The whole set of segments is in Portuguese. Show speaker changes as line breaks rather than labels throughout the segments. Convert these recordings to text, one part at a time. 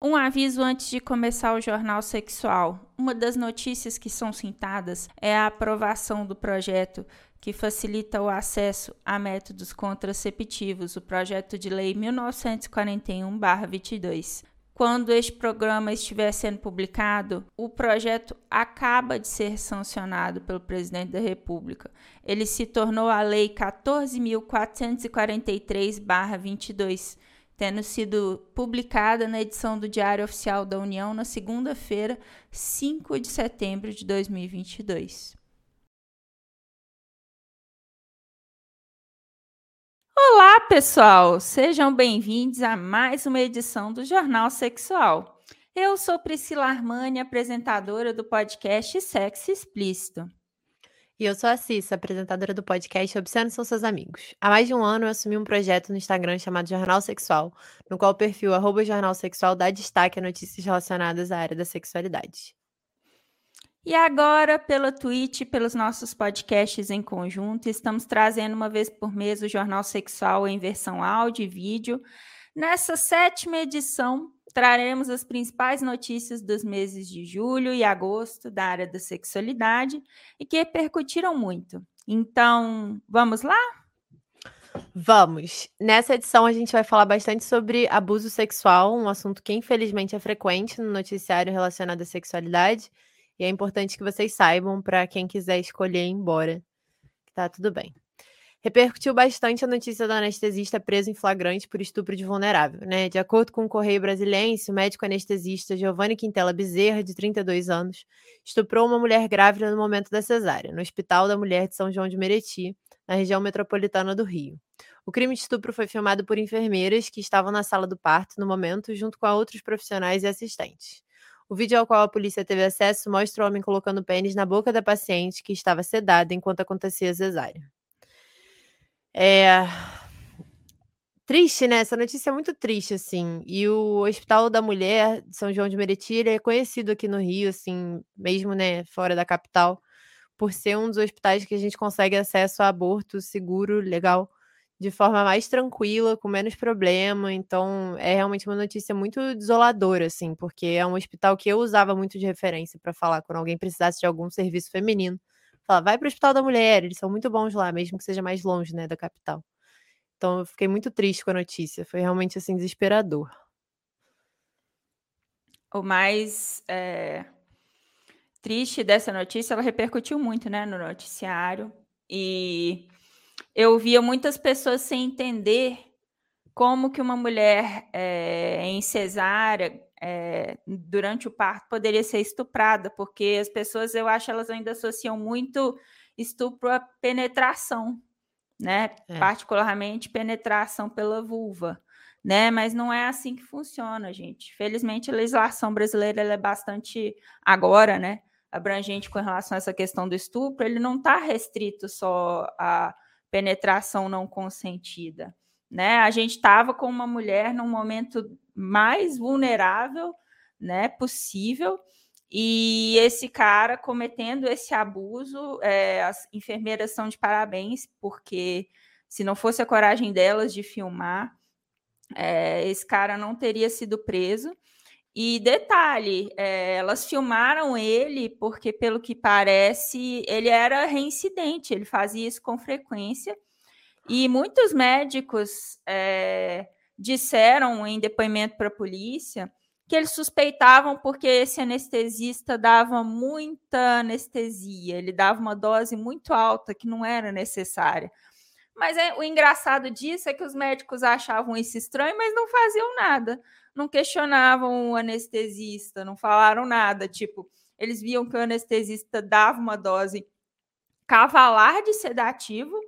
Um aviso antes de começar o jornal sexual. Uma das notícias que são citadas é a aprovação do projeto que facilita o acesso a métodos contraceptivos, o projeto de lei 1941/22. Quando este programa estiver sendo publicado, o projeto acaba de ser sancionado pelo presidente da República. Ele se tornou a lei 14443/22 tendo sido publicada na edição do Diário Oficial da União na segunda-feira, 5 de setembro de 2022. Olá, pessoal! Sejam bem-vindos a mais uma edição do Jornal Sexual. Eu sou Priscila Armani, apresentadora do podcast Sexo Explícito.
E eu sou a Cissa, apresentadora do podcast Obscenos São Seus Amigos. Há mais de um ano eu assumi um projeto no Instagram chamado Jornal Sexual, no qual o perfil arroba Jornal Sexual dá destaque a notícias relacionadas à área da sexualidade.
E agora, pela Twitch, pelos nossos podcasts em conjunto, estamos trazendo uma vez por mês o Jornal Sexual em versão áudio e vídeo. Nessa sétima edição, traremos as principais notícias dos meses de julho e agosto da área da sexualidade e que repercutiram muito. Então, vamos lá?
Vamos! Nessa edição a gente vai falar bastante sobre abuso sexual, um assunto que infelizmente é frequente no noticiário relacionado à sexualidade, e é importante que vocês saibam para quem quiser escolher ir embora, tá tudo bem. Repercutiu bastante a notícia do anestesista preso em flagrante por estupro de vulnerável. Né? De acordo com o Correio Brasiliense, o médico anestesista Giovanni Quintela Bezerra, de 32 anos, estuprou uma mulher grávida no momento da cesárea, no Hospital da Mulher de São João de Meriti, na região metropolitana do Rio. O crime de estupro foi filmado por enfermeiras que estavam na sala do parto no momento, junto com outros profissionais e assistentes. O vídeo ao qual a polícia teve acesso mostra o homem colocando pênis na boca da paciente que estava sedada enquanto acontecia a cesárea. É triste, né? Essa notícia é muito triste, assim. E o Hospital da Mulher de São João de Meriti, ele é conhecido aqui no Rio, assim, mesmo, né, fora da capital, por ser um dos hospitais que a gente consegue acesso a aborto seguro, legal, de forma mais tranquila, com menos problema. Então, é realmente uma notícia muito desoladora, assim, porque é um hospital que eu usava muito de referência para falar quando alguém precisasse de algum serviço feminino. Fala, vai para o Hospital da Mulher, eles são muito bons lá, mesmo que seja mais longe, né, da capital. Então eu fiquei muito triste com a notícia, foi realmente assim desesperador.
O mais é, triste dessa notícia, ela repercutiu muito, né, no noticiário e eu via muitas pessoas sem entender como que uma mulher é, em cesárea é, durante o parto poderia ser estuprada, porque as pessoas, eu acho, elas ainda associam muito estupro a penetração, né? É. Particularmente penetração pela vulva, né? Mas não é assim que funciona, gente. Felizmente, a legislação brasileira é bastante agora, né? Abrangente com relação a essa questão do estupro, ele não está restrito só à penetração não consentida né? A gente estava com uma mulher num momento mais vulnerável, né, possível, e esse cara cometendo esse abuso, é, as enfermeiras são de parabéns, porque se não fosse a coragem delas de filmar, é, esse cara não teria sido preso. E detalhe, é, elas filmaram ele porque, pelo que parece, ele era reincidente, ele fazia isso com frequência e muitos médicos é, disseram em depoimento para a polícia que eles suspeitavam porque esse anestesista dava muita anestesia, ele dava uma dose muito alta que não era necessária. Mas é, o engraçado disso é que os médicos achavam isso estranho, mas não faziam nada, não questionavam o anestesista, não falaram nada. Tipo, eles viam que o anestesista dava uma dose cavalar de sedativo,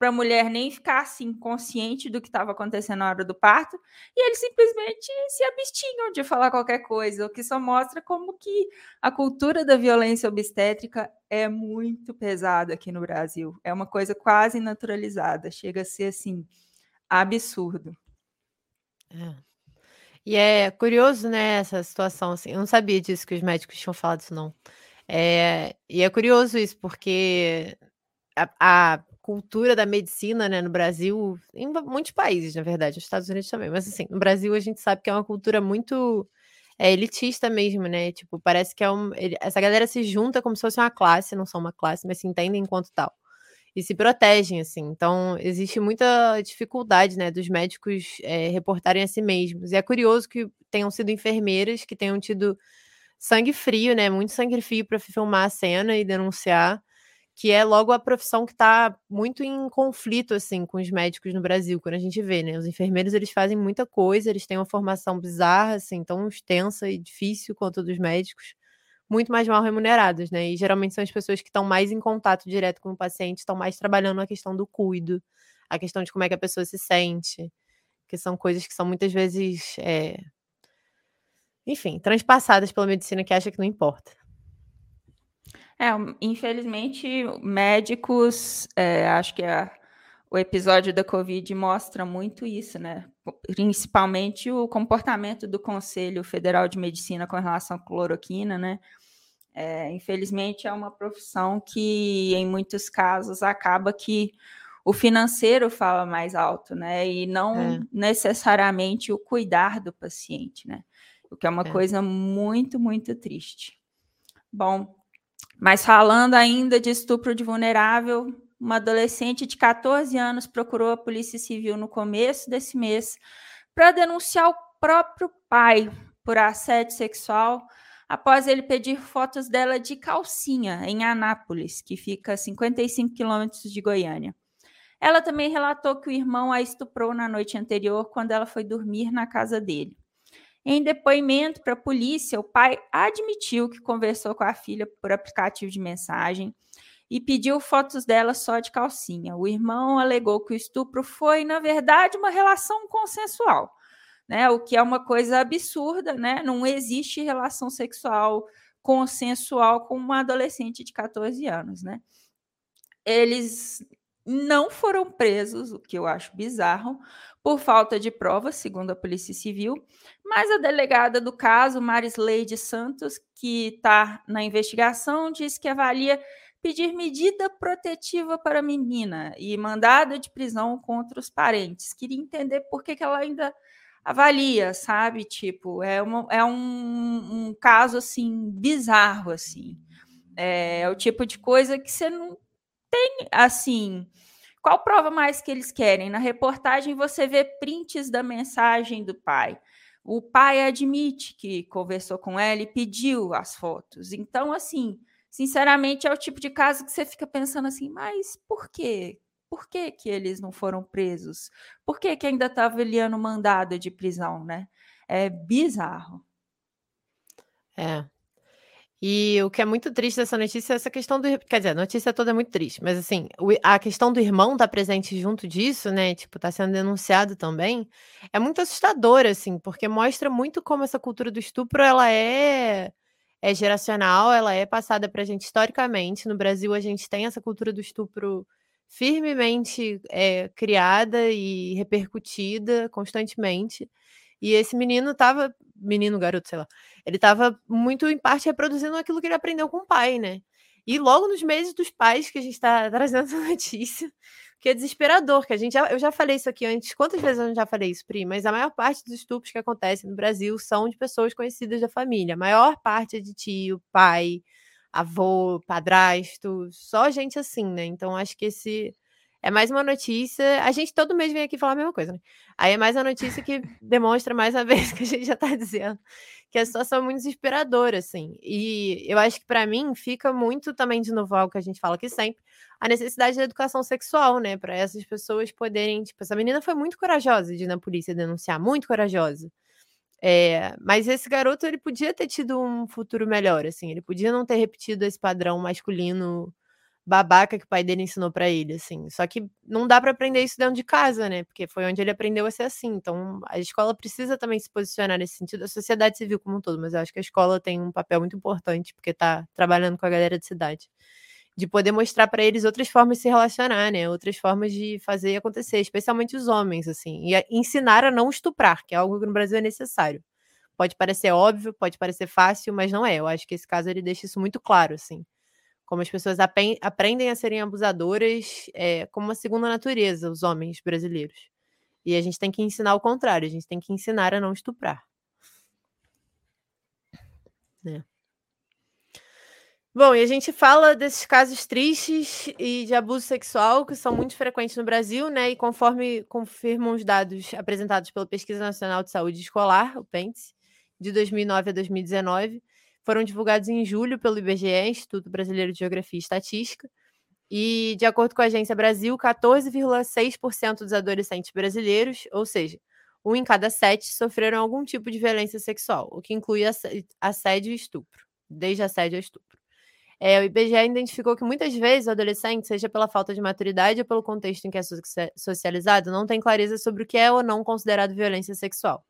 para a mulher nem ficar assim consciente do que estava acontecendo na hora do parto, e eles simplesmente se abstinham de falar qualquer coisa, o que só mostra como que a cultura da violência obstétrica é muito pesada aqui no Brasil. É uma coisa quase naturalizada, chega a ser assim absurdo.
É. E é curioso, né, essa situação assim. Eu não sabia disso que os médicos tinham falado isso não. É, e é curioso isso porque a, a cultura da medicina, né, no Brasil, em muitos países, na verdade, nos Estados Unidos também, mas assim, no Brasil a gente sabe que é uma cultura muito é elitista mesmo, né? Tipo, parece que é um, ele, essa galera se junta como se fosse uma classe, não são uma classe, mas se entendem enquanto tal. E se protegem, assim. Então, existe muita dificuldade, né, dos médicos é, reportarem a si mesmos. E é curioso que tenham sido enfermeiras que tenham tido sangue frio, né? Muito sangue frio para filmar a cena e denunciar que é logo a profissão que está muito em conflito assim com os médicos no Brasil, quando a gente vê, né? Os enfermeiros eles fazem muita coisa, eles têm uma formação bizarra, assim, tão extensa e difícil quanto a dos médicos, muito mais mal remunerados, né? E geralmente são as pessoas que estão mais em contato direto com o paciente, estão mais trabalhando a questão do cuido, a questão de como é que a pessoa se sente, que são coisas que são muitas vezes, é... enfim, transpassadas pela medicina que acha que não importa.
É, infelizmente, médicos, é, acho que a, o episódio da Covid mostra muito isso, né? Principalmente o comportamento do Conselho Federal de Medicina com relação à cloroquina, né? É, infelizmente, é uma profissão que, em muitos casos, acaba que o financeiro fala mais alto, né? E não é. necessariamente o cuidar do paciente, né? O que é uma é. coisa muito, muito triste. Bom, mas falando ainda de estupro de vulnerável, uma adolescente de 14 anos procurou a Polícia Civil no começo desse mês para denunciar o próprio pai por assédio sexual após ele pedir fotos dela de calcinha em Anápolis, que fica a 55 quilômetros de Goiânia. Ela também relatou que o irmão a estuprou na noite anterior quando ela foi dormir na casa dele. Em depoimento para a polícia, o pai admitiu que conversou com a filha por aplicativo de mensagem e pediu fotos dela só de calcinha. O irmão alegou que o estupro foi, na verdade, uma relação consensual, né? O que é uma coisa absurda, né? Não existe relação sexual consensual com uma adolescente de 14 anos, né? Eles não foram presos, o que eu acho bizarro, por falta de provas, segundo a Polícia Civil, mas a delegada do caso, Marisleide Santos, que está na investigação, diz que avalia pedir medida protetiva para a menina e mandado de prisão contra os parentes. Queria entender por que, que ela ainda avalia, sabe? Tipo, é, uma, é um, um caso, assim, bizarro, assim. É, é o tipo de coisa que você não tem, assim qual prova mais que eles querem? Na reportagem você vê prints da mensagem do pai. O pai admite que conversou com ela e pediu as fotos. Então, assim, sinceramente, é o tipo de caso que você fica pensando assim, mas por quê? Por que, que eles não foram presos? Por que, que ainda está avaliando mandado de prisão, né? É bizarro.
É, e o que é muito triste dessa notícia é essa questão do. Quer dizer, a notícia toda é muito triste, mas assim, a questão do irmão estar tá presente junto disso, né? Tipo, tá sendo denunciado também, é muito assustador, assim, porque mostra muito como essa cultura do estupro ela é, é geracional, ela é passada pra gente historicamente. No Brasil, a gente tem essa cultura do estupro firmemente é, criada e repercutida constantemente. E esse menino tava, menino, garoto, sei lá, ele tava muito em parte reproduzindo aquilo que ele aprendeu com o pai, né? E logo nos meses dos pais que a gente está trazendo essa notícia, que é desesperador, que a gente já, eu já falei isso aqui antes, quantas vezes eu já falei isso, Pri? Mas a maior parte dos estupros que acontecem no Brasil são de pessoas conhecidas da família. A maior parte é de tio, pai, avô, padrasto, só gente assim, né? Então acho que esse é mais uma notícia. A gente todo mês vem aqui falar a mesma coisa, né? Aí é mais uma notícia que demonstra mais uma vez que a gente já tá dizendo que a situação é muito desesperadora, assim. E eu acho que para mim fica muito também de novo algo que a gente fala aqui sempre, a necessidade da educação sexual, né? Para essas pessoas poderem. Tipo, essa menina foi muito corajosa de ir na polícia denunciar, muito corajosa. É, mas esse garoto ele podia ter tido um futuro melhor, assim, ele podia não ter repetido esse padrão masculino babaca que o pai dele ensinou para ele, assim. Só que não dá para aprender isso dentro de casa, né? Porque foi onde ele aprendeu a ser assim. Então, a escola precisa também se posicionar nesse sentido, a sociedade civil como um todo, mas eu acho que a escola tem um papel muito importante, porque tá trabalhando com a galera de cidade. De poder mostrar para eles outras formas de se relacionar, né? Outras formas de fazer acontecer, especialmente os homens, assim. E ensinar a não estuprar, que é algo que no Brasil é necessário. Pode parecer óbvio, pode parecer fácil, mas não é. Eu acho que esse caso ele deixa isso muito claro, assim como as pessoas aprendem a serem abusadoras é, como uma segunda natureza, os homens brasileiros. E a gente tem que ensinar o contrário, a gente tem que ensinar a não estuprar. né? Bom, e a gente fala desses casos tristes e de abuso sexual que são muito frequentes no Brasil, né? E conforme confirmam os dados apresentados pela Pesquisa Nacional de Saúde Escolar, o PENTS, de 2009 a 2019, foram divulgados em julho pelo IBGE, Instituto Brasileiro de Geografia e Estatística. E, de acordo com a Agência Brasil, 14,6% dos adolescentes brasileiros, ou seja, um em cada sete, sofreram algum tipo de violência sexual, o que inclui assédio e estupro, desde assédio a estupro. É, o IBGE identificou que muitas vezes o adolescente, seja pela falta de maturidade ou pelo contexto em que é socializado, não tem clareza sobre o que é ou não considerado violência sexual.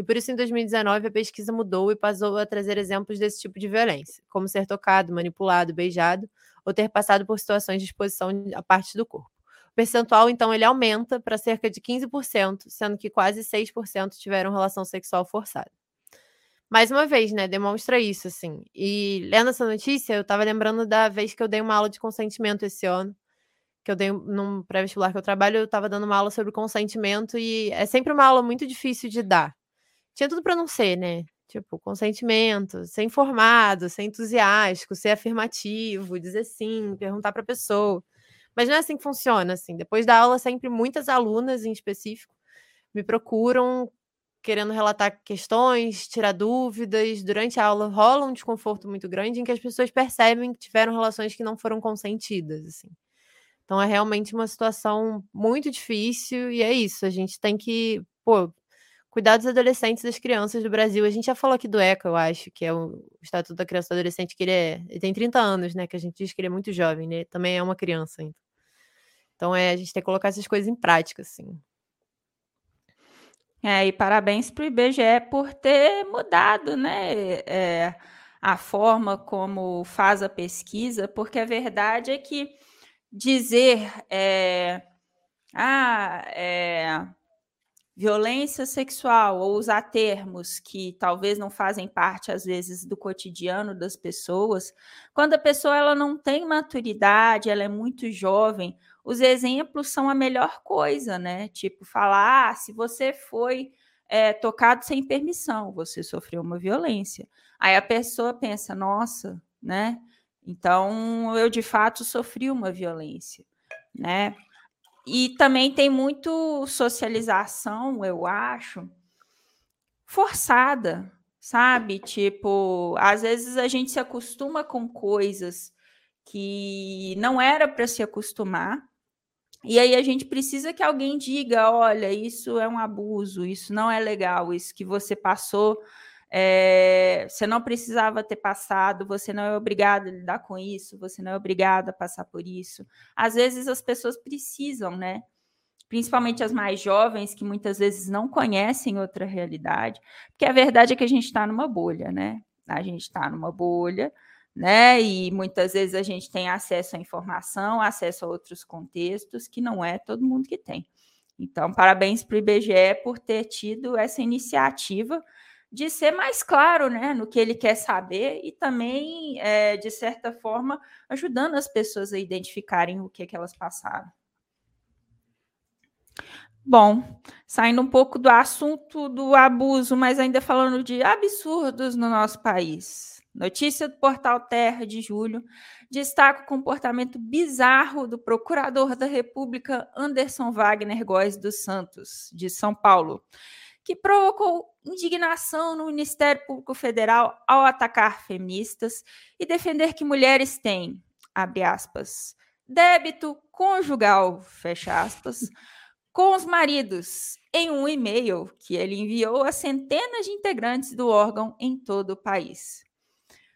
E por isso, em 2019, a pesquisa mudou e passou a trazer exemplos desse tipo de violência, como ser tocado, manipulado, beijado ou ter passado por situações de exposição a parte do corpo. O percentual, então, ele aumenta para cerca de 15%, sendo que quase 6% tiveram relação sexual forçada mais uma vez, né, demonstra isso, assim. E lendo essa notícia, eu tava lembrando da vez que eu dei uma aula de consentimento esse ano, que eu dei num pré-vestibular que eu trabalho, eu tava dando uma aula sobre consentimento e é sempre uma aula muito difícil de dar. Tinha tudo para não ser, né? Tipo, consentimento, ser informado, ser entusiástico, ser afirmativo, dizer sim, perguntar para a pessoa. Mas não é assim que funciona, assim. Depois da aula, sempre muitas alunas em específico me procuram querendo relatar questões, tirar dúvidas. Durante a aula rola um desconforto muito grande em que as pessoas percebem que tiveram relações que não foram consentidas, assim. Então é realmente uma situação muito difícil e é isso, a gente tem que, pô, cuidar dos adolescentes e das crianças do Brasil. A gente já falou aqui do ECA, eu acho, que é o Estatuto da Criança e do Adolescente, que ele, é, ele tem 30 anos, né, que a gente diz que ele é muito jovem, né? Também é uma criança ainda. Então é, a gente tem que colocar essas coisas em prática, assim.
É, e parabéns para o IBGE por ter mudado né, é, a forma como faz a pesquisa, porque a verdade é que dizer é, ah, é, violência sexual ou usar termos que talvez não fazem parte às vezes do cotidiano das pessoas, quando a pessoa ela não tem maturidade, ela é muito jovem, os exemplos são a melhor coisa, né? Tipo, falar, ah, se você foi é, tocado sem permissão, você sofreu uma violência. Aí a pessoa pensa, nossa, né? Então eu de fato sofri uma violência, né? E também tem muito socialização, eu acho, forçada, sabe? Tipo, às vezes a gente se acostuma com coisas que não era para se acostumar, e aí a gente precisa que alguém diga: olha, isso é um abuso, isso não é legal, isso que você passou, é, você não precisava ter passado, você não é obrigado a lidar com isso, você não é obrigado a passar por isso. Às vezes as pessoas precisam, né? Principalmente as mais jovens, que muitas vezes não conhecem outra realidade, porque a verdade é que a gente está numa bolha, né? A gente está numa bolha né? E muitas vezes a gente tem acesso à informação, acesso a outros contextos que não é todo mundo que tem. Então, parabéns para o IBGE por ter tido essa iniciativa de ser mais claro né, no que ele quer saber e também, é, de certa forma, ajudando as pessoas a identificarem o que, que elas passaram. Bom, saindo um pouco do assunto do abuso, mas ainda falando de absurdos no nosso país. Notícia do portal Terra de julho destaca o comportamento bizarro do procurador da República Anderson Wagner Góes dos Santos, de São Paulo, que provocou indignação no Ministério Público Federal ao atacar feministas e defender que mulheres têm, abre aspas, débito conjugal, fecha aspas, com os maridos, em um e-mail que ele enviou a centenas de integrantes do órgão em todo o país.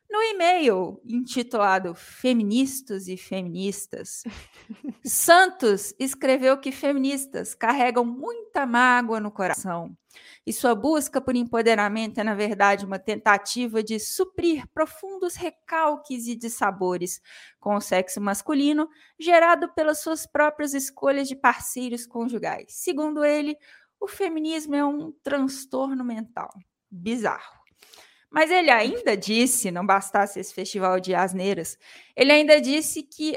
No e-mail intitulado Feministas e Feministas, Santos escreveu que feministas carregam muita mágoa no coração e sua busca por empoderamento é, na verdade, uma tentativa de suprir profundos recalques e dissabores com o sexo masculino, gerado pelas suas próprias escolhas de parceiros conjugais. Segundo ele, o feminismo é um transtorno mental bizarro. Mas ele ainda disse, não bastasse esse festival de asneiras, ele ainda disse que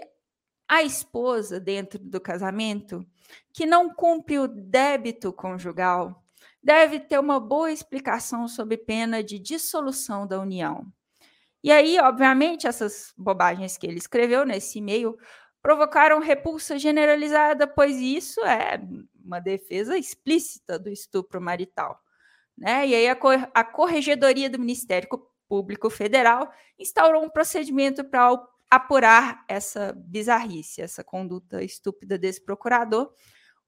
a esposa, dentro do casamento, que não cumpre o débito conjugal, deve ter uma boa explicação sob pena de dissolução da união. E aí, obviamente, essas bobagens que ele escreveu nesse e-mail provocaram repulsa generalizada, pois isso é uma defesa explícita do estupro marital. Né? E aí a, a Corregedoria do Ministério Público Federal instaurou um procedimento para apurar essa bizarrice, essa conduta estúpida desse procurador.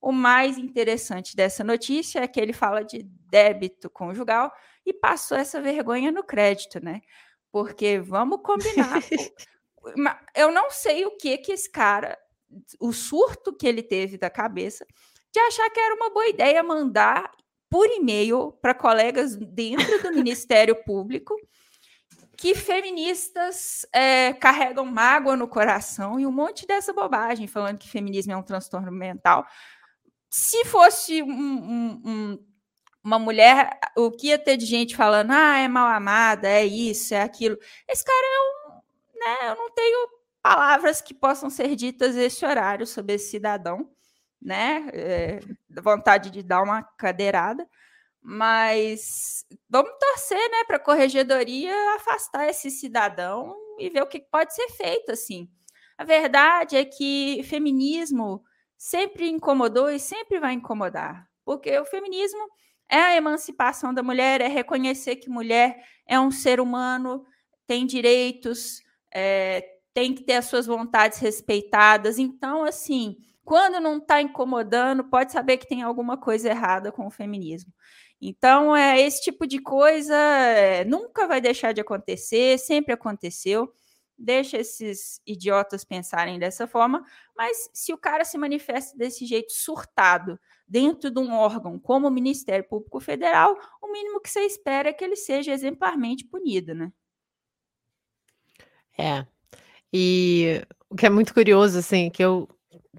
O mais interessante dessa notícia é que ele fala de débito conjugal e passou essa vergonha no crédito, né? Porque vamos combinar. eu não sei o que que esse cara, o surto que ele teve da cabeça, de achar que era uma boa ideia mandar por e-mail para colegas dentro do Ministério Público que feministas é, carregam mágoa no coração e um monte dessa bobagem, falando que feminismo é um transtorno mental. Se fosse um, um, um, uma mulher, o que ia ter de gente falando, ah, é mal amada, é isso, é aquilo. Esse cara é um. Né, eu não tenho palavras que possam ser ditas esse horário sobre esse cidadão, né? É, vontade de dar uma cadeirada. Mas vamos torcer, né, para a corregedoria afastar esse cidadão e ver o que pode ser feito, assim. A verdade é que feminismo sempre incomodou e sempre vai incomodar, porque o feminismo é a emancipação da mulher, é reconhecer que mulher é um ser humano, tem direitos, é, tem que ter as suas vontades respeitadas. Então, assim, quando não está incomodando, pode saber que tem alguma coisa errada com o feminismo. Então, é, esse tipo de coisa é, nunca vai deixar de acontecer, sempre aconteceu. Deixa esses idiotas pensarem dessa forma, mas se o cara se manifesta desse jeito surtado dentro de um órgão como o Ministério Público Federal, o mínimo que você espera é que ele seja exemplarmente punido, né?
É. E o que é muito curioso, assim, que eu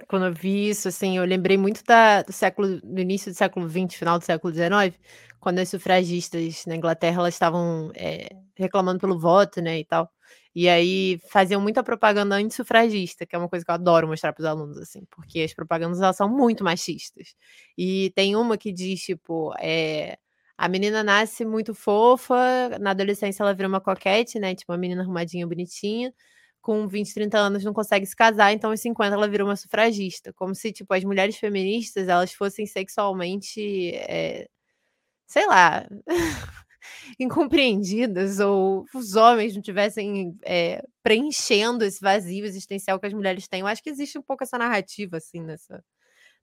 quando eu vi isso, assim, eu lembrei muito da, do século, do início do século XX, final do século XIX, quando as sufragistas na Inglaterra elas estavam é, reclamando pelo voto, né, e tal. E aí faziam muita propaganda antissufragista, que é uma coisa que eu adoro mostrar para os alunos, assim, porque as propagandas elas são muito machistas. E tem uma que diz, tipo, é, a menina nasce muito fofa, na adolescência ela vira uma coquete, né, tipo, uma menina arrumadinha, bonitinha com 20, 30 anos não consegue se casar, então aos 50 ela virou uma sufragista. Como se, tipo, as mulheres feministas, elas fossem sexualmente, é, sei lá, incompreendidas, ou os homens não tivessem é, preenchendo esse vazio existencial que as mulheres têm. Eu acho que existe um pouco essa narrativa, assim, nessa,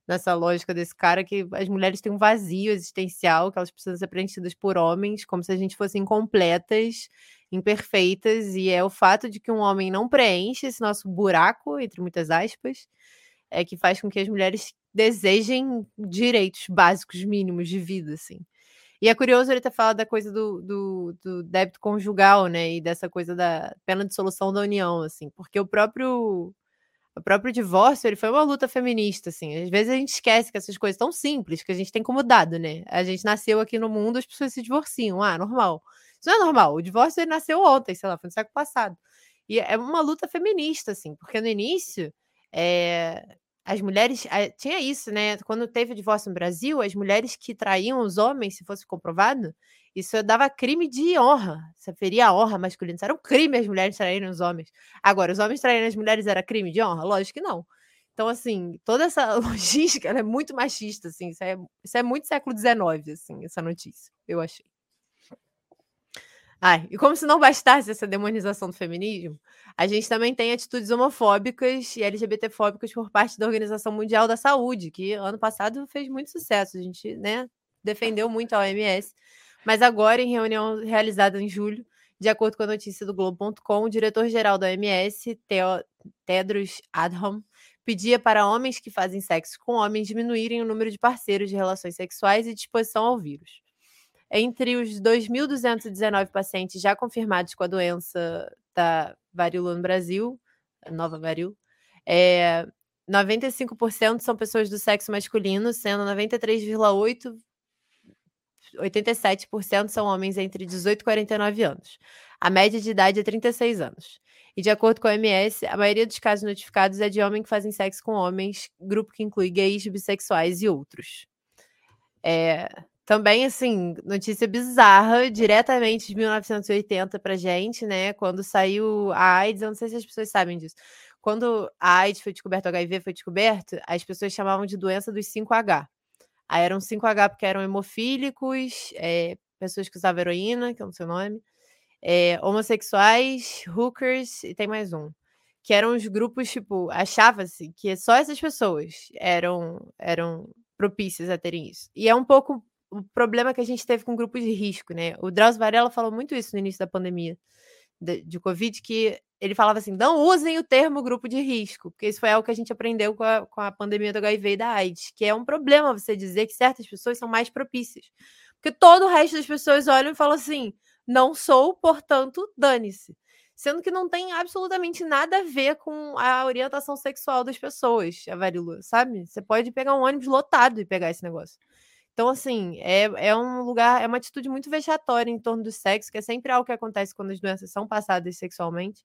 nessa lógica desse cara, que as mulheres têm um vazio existencial, que elas precisam ser preenchidas por homens, como se a gente fosse incompletas imperfeitas, e é o fato de que um homem não preenche esse nosso buraco, entre muitas aspas, é que faz com que as mulheres desejem direitos básicos mínimos de vida, assim. E é curioso ele ter falado da coisa do, do, do, débito conjugal, né? E dessa coisa da pena de solução da união, assim, porque o próprio o próprio divórcio ele foi uma luta feminista, assim. Às vezes a gente esquece que essas coisas tão simples que a gente tem como dado, né? A gente nasceu aqui no mundo, as pessoas se divorciam, ah, normal. Isso não é normal. O divórcio ele nasceu ontem, sei lá, foi no século passado. E é uma luta feminista, assim, porque no início é, as mulheres. Tinha isso, né? Quando teve o divórcio no Brasil, as mulheres que traíam os homens, se fosse comprovado, isso dava crime de honra. Você feria a honra masculina. Isso era um crime as mulheres traírem os homens. Agora, os homens traírem as mulheres era crime de honra? Lógico que não. Então, assim, toda essa logística é muito machista, assim. Isso é, isso é muito século XIX, assim, essa notícia, eu achei. Ai, e como se não bastasse essa demonização do feminismo, a gente também tem atitudes homofóbicas e LGBTfóbicas por parte da Organização Mundial da Saúde, que ano passado fez muito sucesso. A gente, né, defendeu muito a OMS. Mas agora, em reunião realizada em julho, de acordo com a notícia do Globo.com, o diretor-geral da OMS, Tedros Adhanom, pedia para homens que fazem sexo com homens diminuírem o número de parceiros de relações sexuais e disposição ao vírus. Entre os 2.219 pacientes já confirmados com a doença da varíola no Brasil, a nova varíola, é, 95% são pessoas do sexo masculino, sendo 93,8% 87% são homens entre 18 e 49 anos. A média de idade é 36 anos. E de acordo com a OMS, a maioria dos casos notificados é de homens que fazem sexo com homens, grupo que inclui gays, bissexuais e outros. É, Também, assim, notícia bizarra, diretamente de 1980 pra gente, né? Quando saiu a AIDS, eu não sei se as pessoas sabem disso. Quando a AIDS foi descoberta, o HIV foi descoberto, as pessoas chamavam de doença dos 5H. Aí eram 5H porque eram hemofílicos, é, pessoas que usavam heroína, que é o seu nome, é, homossexuais, hookers, e tem mais um. Que eram os grupos, tipo, achava-se que só essas pessoas eram, eram propícias a terem isso. E é um pouco o problema que a gente teve com grupos de risco, né? O Drauzio Varela falou muito isso no início da pandemia de, de, Covid, que ele falava assim: não usem o termo grupo de risco, porque isso foi algo que a gente aprendeu com a, com a pandemia do HIV e da AIDS, que é um problema você dizer que certas pessoas são mais propícias. Porque todo o resto das pessoas olham e falam assim: não sou, portanto, dane-se. Sendo que não tem absolutamente nada a ver com a orientação sexual das pessoas, a varíola, sabe? Você pode pegar um ônibus lotado e pegar esse negócio. Então, assim, é, é um lugar, é uma atitude muito vexatória em torno do sexo, que é sempre algo que acontece quando as doenças são passadas sexualmente.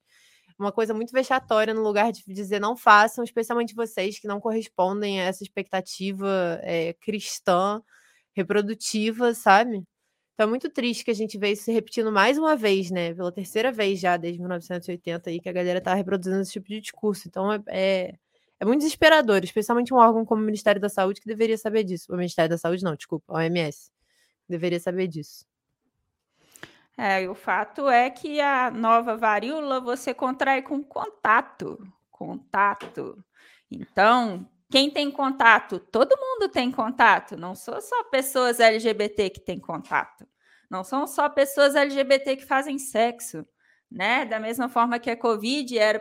Uma coisa muito vexatória no lugar de dizer não façam, especialmente vocês que não correspondem a essa expectativa é, cristã, reprodutiva, sabe? Então é muito triste que a gente vê isso se repetindo mais uma vez, né? Pela terceira vez já, desde 1980, aí, que a galera tá reproduzindo esse tipo de discurso. Então é, é é muito desesperador, especialmente um órgão como o Ministério da Saúde, que deveria saber disso. O Ministério da Saúde, não, desculpa, a OMS. Deveria saber disso.
É, e o fato é que a nova varíola você contrai com contato. Contato. Então, quem tem contato? Todo mundo tem contato. Não são só pessoas LGBT que têm contato. Não são só pessoas LGBT que fazem sexo. Né? Da mesma forma que a Covid era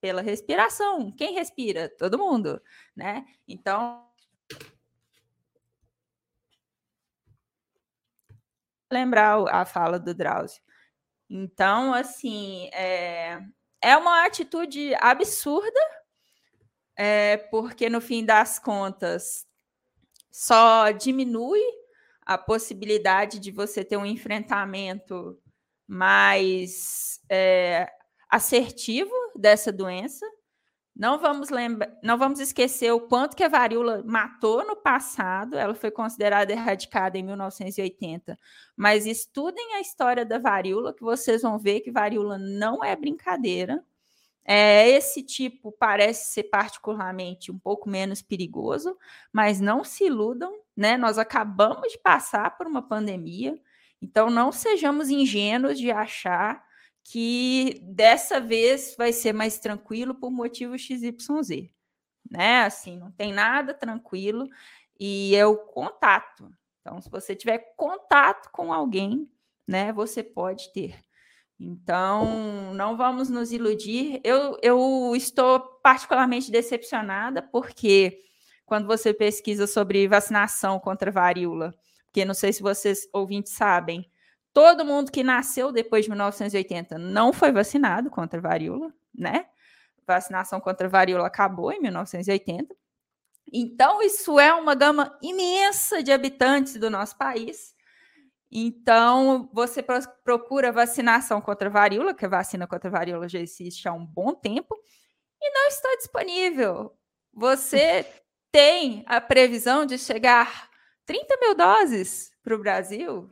pela respiração. Quem respira? Todo mundo, né? Então, lembrar a fala do Drauzio. Então, assim, é, é uma atitude absurda, é, porque no fim das contas só diminui a possibilidade de você ter um enfrentamento mais é, assertivo dessa doença. Não vamos lembrar, não vamos esquecer o quanto que a varíola matou no passado. Ela foi considerada erradicada em 1980. Mas estudem a história da varíola, que vocês vão ver que varíola não é brincadeira. É, esse tipo parece ser particularmente um pouco menos perigoso, mas não se iludam, né? Nós acabamos de passar por uma pandemia, então não sejamos ingênuos de achar que dessa vez vai ser mais tranquilo por motivo XYZ, né? Assim, não tem nada tranquilo e é o contato. Então, se você tiver contato com alguém, né, você pode ter. Então, não vamos nos iludir. Eu, eu estou particularmente decepcionada porque quando você pesquisa sobre vacinação contra varíola, porque não sei se vocês ouvintes sabem, Todo mundo que nasceu depois de 1980 não foi vacinado contra varíola, né? Vacinação contra varíola acabou em 1980. Então, isso é uma gama imensa de habitantes do nosso país. Então, você procura vacinação contra varíola, que a vacina contra varíola já existe há um bom tempo, e não está disponível. Você tem a previsão de chegar 30 mil doses para o Brasil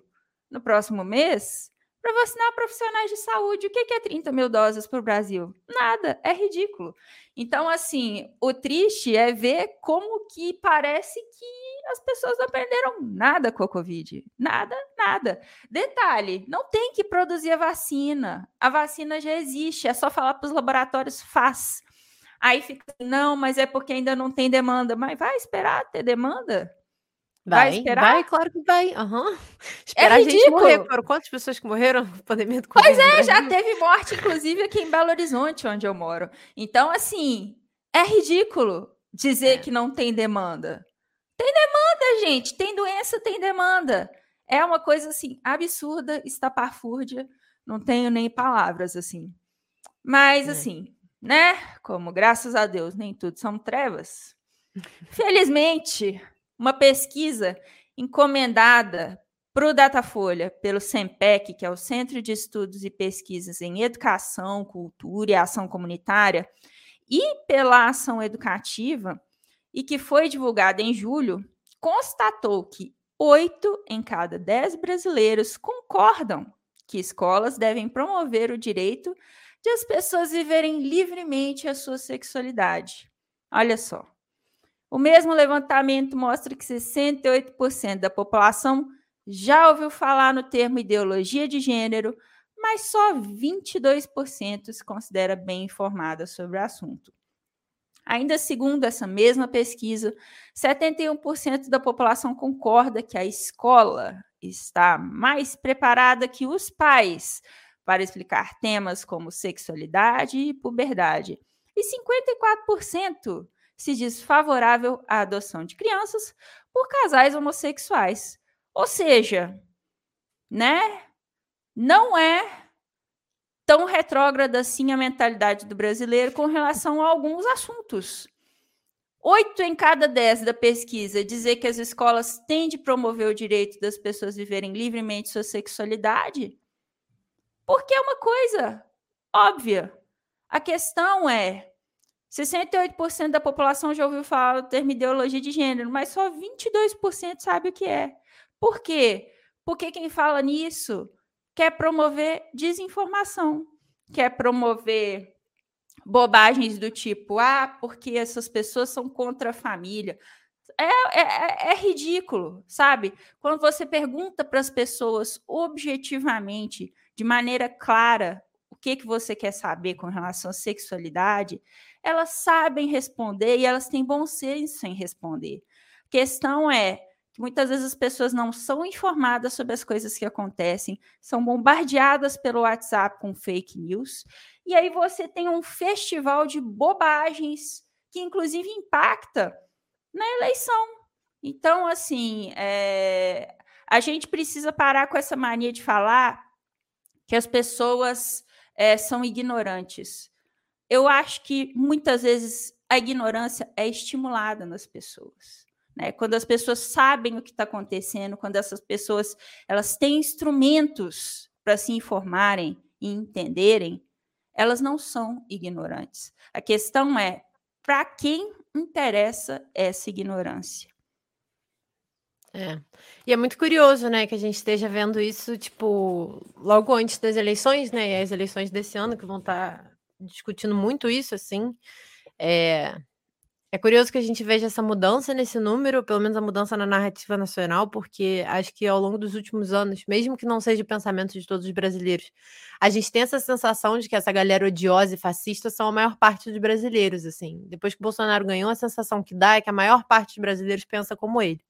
no próximo mês para vacinar profissionais de saúde. O que é 30 mil doses para o Brasil? Nada, é ridículo. Então, assim, o triste é ver como que parece que as pessoas não aprenderam nada com a Covid. Nada, nada. Detalhe, não tem que produzir a vacina. A vacina já existe, é só falar para os laboratórios, faz. Aí fica, não, mas é porque ainda não tem demanda. Mas vai esperar ter demanda?
Vai, vai esperar? Vai, claro que vai. Uhum. Esperar é ridículo. a gente morrer. Foram quantas pessoas que morreram na pandemia do
Covid? Pois é, já teve morte, inclusive, aqui em Belo Horizonte, onde eu moro. Então, assim, é ridículo dizer é. que não tem demanda. Tem demanda, gente. Tem doença, tem demanda. É uma coisa, assim, absurda, estapafúrdia. Não tenho nem palavras, assim. Mas, é. assim, né? Como, graças a Deus, nem tudo são trevas. Felizmente uma pesquisa encomendada para o Datafolha pelo SEMPEC, que é o Centro de Estudos e Pesquisas em Educação, Cultura e Ação Comunitária, e pela Ação Educativa, e que foi divulgada em julho, constatou que oito em cada dez brasileiros concordam que escolas devem promover o direito de as pessoas viverem livremente a sua sexualidade. Olha só. O mesmo levantamento mostra que 68% da população já ouviu falar no termo ideologia de gênero, mas só 22% se considera bem informada sobre o assunto. Ainda segundo essa mesma pesquisa, 71% da população concorda que a escola está mais preparada que os pais para explicar temas como sexualidade e puberdade. E 54% se diz favorável à adoção de crianças por casais homossexuais. Ou seja, né? Não é tão retrógrada assim a mentalidade do brasileiro com relação a alguns assuntos. Oito em cada dez da pesquisa dizer que as escolas têm de promover o direito das pessoas viverem livremente sua sexualidade, porque é uma coisa óbvia. A questão é 68% da população já ouviu falar do termo ideologia de gênero, mas só 22% sabe o que é. Por quê? Porque quem fala nisso quer promover desinformação, quer promover bobagens do tipo, ah, porque essas pessoas são contra a família. É, é, é, é ridículo, sabe? Quando você pergunta para as pessoas objetivamente, de maneira clara, o que, que você quer saber com relação à sexualidade, elas sabem responder e elas têm bom senso em responder. A questão é, que muitas vezes as pessoas não são informadas sobre as coisas que acontecem, são bombardeadas pelo WhatsApp com fake news, e aí você tem um festival de bobagens que, inclusive, impacta na eleição. Então, assim, é... a gente precisa parar com essa mania de falar que as pessoas é, são ignorantes. Eu acho que muitas vezes a ignorância é estimulada nas pessoas. Né? Quando as pessoas sabem o que está acontecendo, quando essas pessoas elas têm instrumentos para se informarem e entenderem, elas não são ignorantes. A questão é para quem interessa essa ignorância.
É. E é muito curioso, né, que a gente esteja vendo isso, tipo, logo antes das eleições, né, e as eleições desse ano que vão estar tá discutindo muito isso, assim. É, é curioso que a gente veja essa mudança nesse número, pelo menos a mudança na narrativa nacional, porque acho que ao longo dos últimos anos, mesmo que não seja o pensamento de todos os brasileiros, a gente tem essa sensação de que essa galera odiosa e fascista são a maior parte dos brasileiros, assim. Depois que Bolsonaro ganhou, a sensação que dá é que a maior parte dos brasileiros pensa como ele.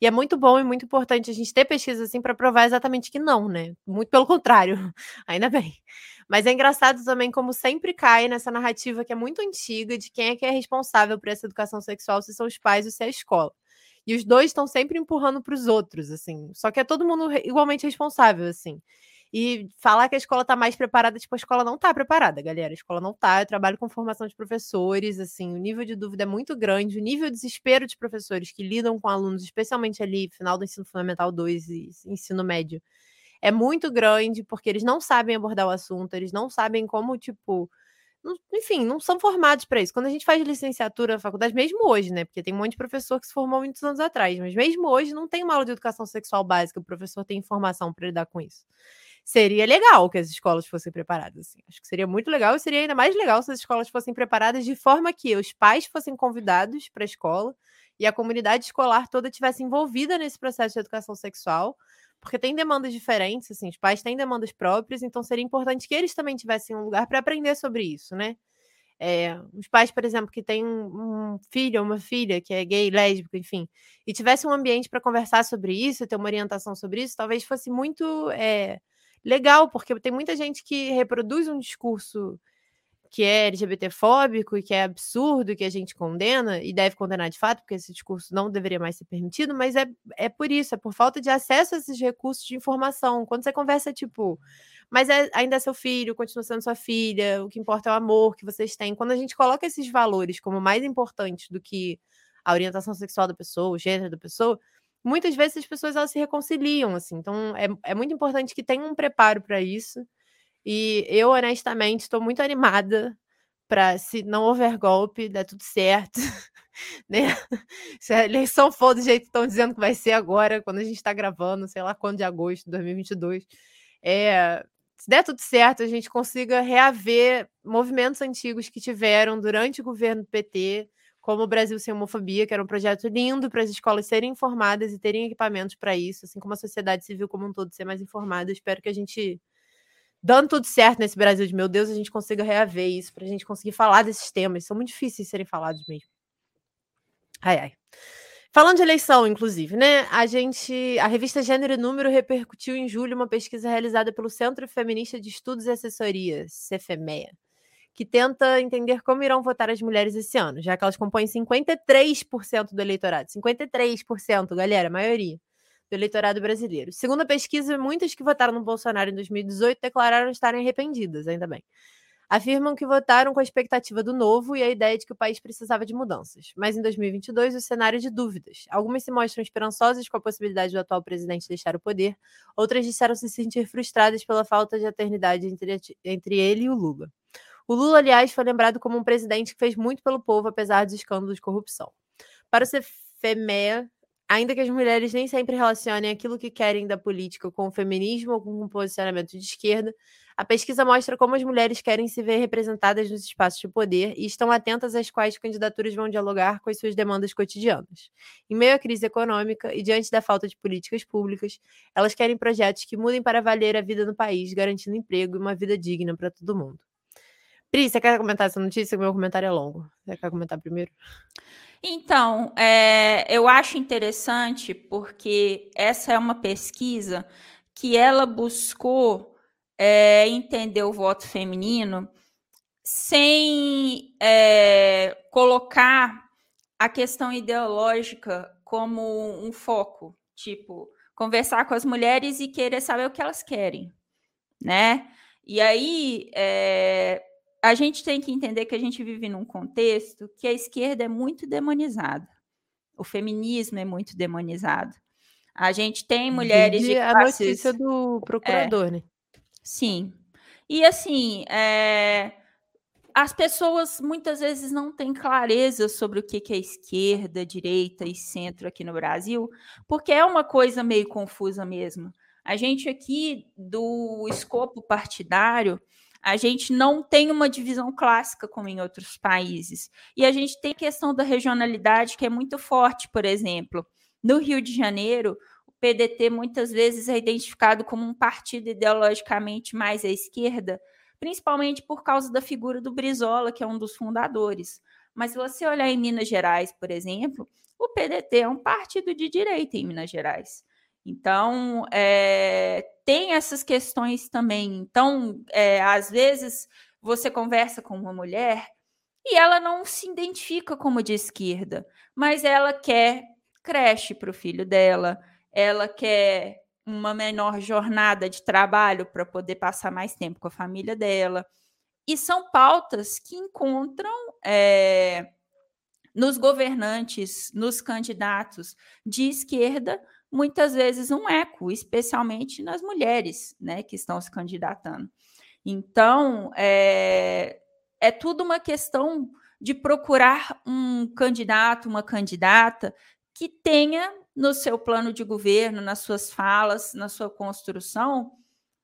E é muito bom e muito importante a gente ter pesquisa assim para provar exatamente que não, né? Muito pelo contrário, ainda bem. Mas é engraçado também como sempre cai nessa narrativa que é muito antiga de quem é que é responsável por essa educação sexual, se são os pais ou se é a escola. E os dois estão sempre empurrando para os outros, assim. Só que é todo mundo igualmente responsável, assim. E falar que a escola está mais preparada, tipo, a escola não está preparada, galera. A escola não está. Eu trabalho com formação de professores, assim, o nível de dúvida é muito grande, o nível de desespero de professores que lidam com alunos, especialmente ali, final do ensino fundamental 2 e ensino médio, é muito grande, porque eles não sabem abordar o assunto, eles não sabem como, tipo. Enfim, não são formados para isso. Quando a gente faz licenciatura na faculdade, mesmo hoje, né? Porque tem um monte de professor que se formou muitos anos atrás, mas mesmo hoje não tem uma aula de educação sexual básica, o professor tem informação para lidar com isso. Seria legal que as escolas fossem preparadas. Assim. Acho que seria muito legal e seria ainda mais legal se as escolas fossem preparadas de forma que os pais fossem convidados para a escola e a comunidade escolar toda tivesse envolvida nesse processo de educação sexual porque tem demandas diferentes, assim, os pais têm demandas próprias, então seria importante que eles também tivessem um lugar para aprender sobre isso, né? É, os pais, por exemplo, que têm um, filho ou uma filha que é gay, lésbico, enfim, e tivesse um ambiente para conversar sobre isso, ter uma orientação sobre isso, talvez fosse muito é, legal, porque tem muita gente que reproduz um discurso que é LGBTfóbico e que é absurdo, que a gente condena e deve condenar de fato, porque esse discurso não deveria mais ser permitido, mas é, é por isso, é por falta de acesso a esses recursos de informação. Quando você conversa, tipo, mas é, ainda é seu filho, continua sendo sua filha, o que importa é o amor que vocês têm. Quando a gente coloca esses valores como mais importantes do que a orientação sexual da pessoa, o gênero da pessoa, muitas vezes as pessoas elas se reconciliam, assim. Então, é, é muito importante que tenham um preparo para isso e eu, honestamente, estou muito animada para se não houver golpe, dá tudo certo. né? Se a eleição for do jeito que estão dizendo que vai ser agora, quando a gente está gravando, sei lá quando de agosto de 2022, é, se der tudo certo, a gente consiga reaver movimentos antigos que tiveram durante o governo do PT, como o Brasil Sem Homofobia, que era um projeto lindo para as escolas serem informadas e terem equipamentos para isso, assim como a sociedade civil como um todo ser mais informada. Espero que a gente, dando tudo certo nesse Brasil de meu Deus, a gente consiga reaver isso, para a gente conseguir falar desses temas. São muito difíceis de serem falados mesmo. Ai, ai. Falando de eleição, inclusive, né? A gente, a revista Gênero e Número repercutiu em julho uma pesquisa realizada pelo Centro Feminista de Estudos e Assessoria, CFEMEA, que tenta entender como irão votar as mulheres esse ano, já que elas compõem 53% do eleitorado. 53%, galera, a maioria do eleitorado brasileiro. Segundo a pesquisa, muitas que votaram no Bolsonaro em 2018 declararam estarem arrependidas, ainda bem afirmam que votaram com a expectativa do novo e a ideia de que o país precisava de mudanças. Mas em 2022, o cenário é de dúvidas. Algumas se mostram esperançosas com a possibilidade do atual presidente deixar o poder, outras disseram se sentir frustradas pela falta de eternidade entre, entre ele e o Lula. O Lula, aliás, foi lembrado como um presidente que fez muito pelo povo, apesar dos escândalos de corrupção. Para o CFMEA, ainda que as mulheres nem sempre relacionem aquilo que querem da política com o feminismo ou com um posicionamento de esquerda, a pesquisa mostra como as mulheres querem se ver representadas nos espaços de poder e estão atentas às quais candidaturas vão dialogar com as suas demandas cotidianas. Em meio à crise econômica e diante da falta de políticas públicas, elas querem projetos que mudem para valer a vida no país, garantindo emprego e uma vida digna para todo mundo. Pri, você quer comentar essa notícia? Meu comentário é longo. Você quer comentar primeiro?
Então, é, eu acho interessante porque essa é uma pesquisa que ela buscou é, entender o voto feminino sem é, colocar a questão ideológica como um foco, tipo, conversar com as mulheres e querer saber o que elas querem, né? E aí é, a gente tem que entender que a gente vive num contexto que a esquerda é muito demonizada, o feminismo é muito demonizado. A gente tem mulheres
de a notícia do procurador, é, né?
Sim. E assim, é... as pessoas muitas vezes não têm clareza sobre o que é esquerda, direita e centro aqui no Brasil, porque é uma coisa meio confusa mesmo. A gente aqui do escopo partidário, a gente não tem uma divisão clássica como em outros países. E a gente tem a questão da regionalidade que é muito forte, por exemplo. No Rio de Janeiro, PDT muitas vezes é identificado como um partido ideologicamente mais à esquerda, principalmente por causa da figura do Brizola, que é um dos fundadores. Mas se você olhar em Minas Gerais, por exemplo, o PDT é um partido de direita em Minas Gerais. Então, é, tem essas questões também. Então, é, às vezes, você conversa com uma mulher e ela não se identifica como de esquerda, mas ela quer creche para o filho dela, ela quer uma menor jornada de trabalho para poder passar mais tempo com a família dela. E são pautas que encontram é, nos governantes, nos candidatos de esquerda, muitas vezes um eco, especialmente nas mulheres né, que estão se candidatando. Então, é, é tudo uma questão de procurar um candidato, uma candidata que tenha no seu plano de governo, nas suas falas, na sua construção,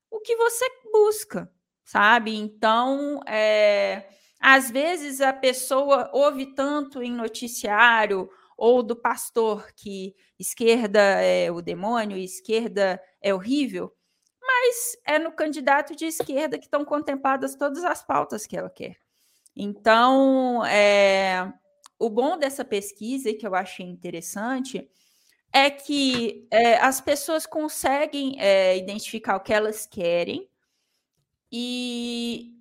o que você busca, sabe? Então, é, às vezes a pessoa ouve tanto em noticiário ou do pastor que esquerda é o demônio esquerda é horrível, mas é no candidato de esquerda que estão contempladas todas as pautas que ela quer. Então, é, o bom dessa pesquisa, que eu achei interessante, é que é, as pessoas conseguem é, identificar o que elas querem e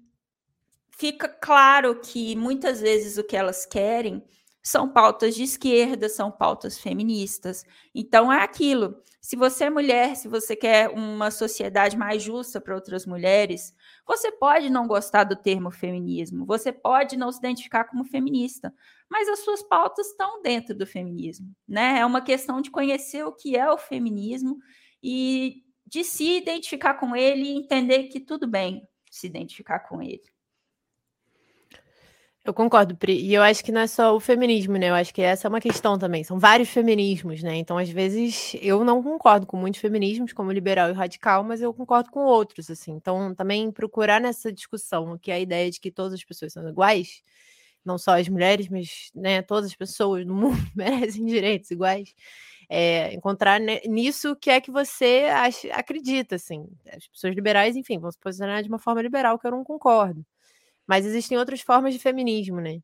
fica claro que muitas vezes o que elas querem são pautas de esquerda, são pautas feministas. Então é aquilo. Se você é mulher, se você quer uma sociedade mais justa para outras mulheres, você pode não gostar do termo feminismo, você pode não se identificar como feminista, mas as suas pautas estão dentro do feminismo, né? É uma questão de conhecer o que é o feminismo e de se identificar com ele e entender que tudo bem se identificar com ele.
Eu concordo, Pri. E eu acho que não é só o feminismo, né? Eu acho que essa é uma questão também. São vários feminismos, né? Então, às vezes, eu não concordo com muitos feminismos, como liberal e radical, mas eu concordo com outros, assim. Então, também procurar nessa discussão que é a ideia de que todas as pessoas são iguais, não só as mulheres, mas né, todas as pessoas no mundo merecem direitos iguais. É, encontrar nisso o que é que você acha, acredita, assim. As pessoas liberais, enfim, vão se posicionar de uma forma liberal que eu não concordo. Mas existem outras formas de feminismo, né?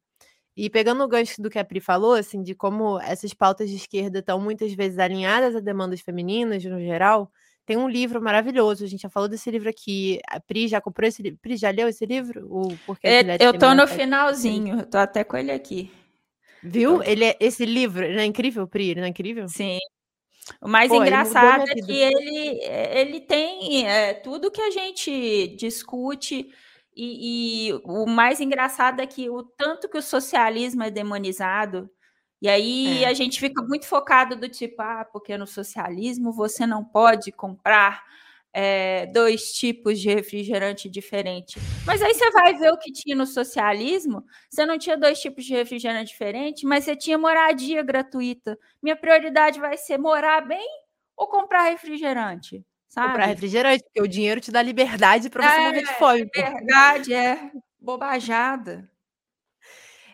E pegando o gancho do que a Pri falou, assim, de como essas pautas de esquerda estão muitas vezes alinhadas a demandas femininas, no geral, tem um livro maravilhoso, a gente já falou desse livro aqui. A Pri já comprou esse livro? Pri, já leu esse livro? O
Porque é, eu tô no finalzinho, eu tô até com ele aqui.
Viu? Ele é, esse livro, ele é incrível, Pri? Ele não é incrível?
Sim. O mais Pô, engraçado é que ele, ele tem é, tudo que a gente discute e, e, o mais engraçado é que o tanto que o socialismo é demonizado, e aí é. a gente fica muito focado do tipo, ah, porque no socialismo você não pode comprar é, dois tipos de refrigerante diferente. Mas aí você vai ver o que tinha no socialismo, você não tinha dois tipos de refrigerante diferente, mas você tinha moradia gratuita. Minha prioridade vai ser morar bem ou comprar refrigerante?
Sabe? Comprar refrigerante, porque o dinheiro te dá liberdade para você é, morrer de fome.
É verdade, é bobajada.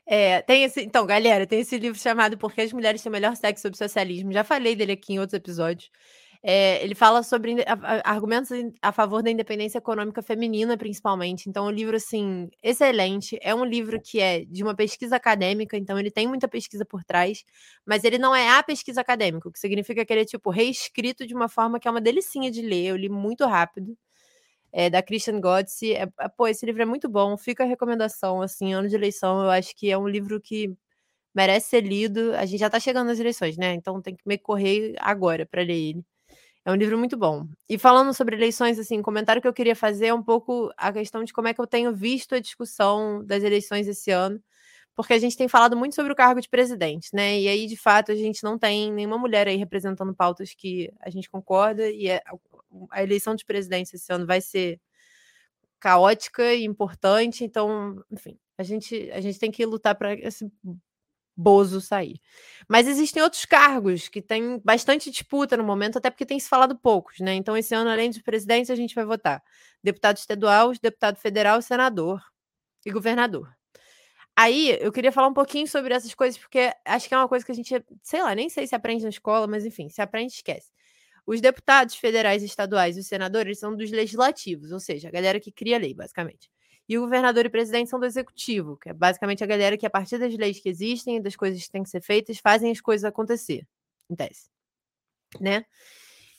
É, tem esse, então, galera, tem esse livro chamado Por que as Mulheres têm o Melhor Sexo sobre Socialismo. Já falei dele aqui em outros episódios. É, ele fala sobre argumentos a favor da independência econômica feminina, principalmente. Então, é um livro, assim, excelente. É um livro que é de uma pesquisa acadêmica, então ele tem muita pesquisa por trás, mas ele não é a pesquisa acadêmica, o que significa que ele é, tipo, reescrito de uma forma que é uma delicinha de ler. Eu li muito rápido. É, da Christian Gotze. É, é, pô, esse livro é muito bom. Fica a recomendação, assim, ano de eleição. Eu acho que é um livro que merece ser lido. A gente já tá chegando nas eleições, né? Então tem que me correr agora para ler ele. É um livro muito bom. E falando sobre eleições, assim, um comentário que eu queria fazer é um pouco a questão de como é que eu tenho visto a discussão das eleições esse ano, porque a gente tem falado muito sobre o cargo de presidente, né? E aí, de fato, a gente não tem nenhuma mulher aí representando pautas que a gente concorda, e é, a eleição de presidente esse ano vai ser caótica e importante, então, enfim, a gente, a gente tem que lutar para esse Bozo sair. Mas existem outros cargos que têm bastante disputa no momento, até porque tem se falado poucos, né? Então, esse ano, além de presidente, a gente vai votar deputado estadual, deputado federal, senador e governador. Aí, eu queria falar um pouquinho sobre essas coisas, porque acho que é uma coisa que a gente, sei lá, nem sei se aprende na escola, mas enfim, se aprende, esquece. Os deputados federais estaduais e os senadores são dos legislativos, ou seja, a galera que cria lei, basicamente. E o governador e o presidente são do executivo, que é basicamente a galera que, a partir das leis que existem, das coisas que têm que ser feitas, fazem as coisas acontecer, em tese. Né?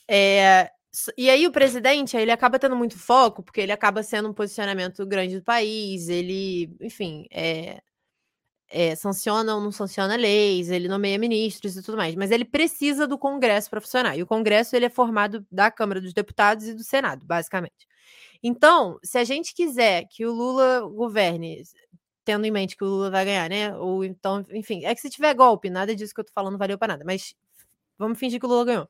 É, e aí o presidente, ele acaba tendo muito foco, porque ele acaba sendo um posicionamento grande do país, ele, enfim, é, é, sanciona ou não sanciona leis, ele nomeia ministros e tudo mais, mas ele precisa do Congresso para funcionar. E o Congresso ele é formado da Câmara dos Deputados e do Senado, basicamente. Então, se a gente quiser que o Lula governe, tendo em mente que o Lula vai ganhar, né? Ou então, enfim, é que se tiver golpe, nada disso que eu tô falando valeu para nada, mas vamos fingir que o Lula ganhou.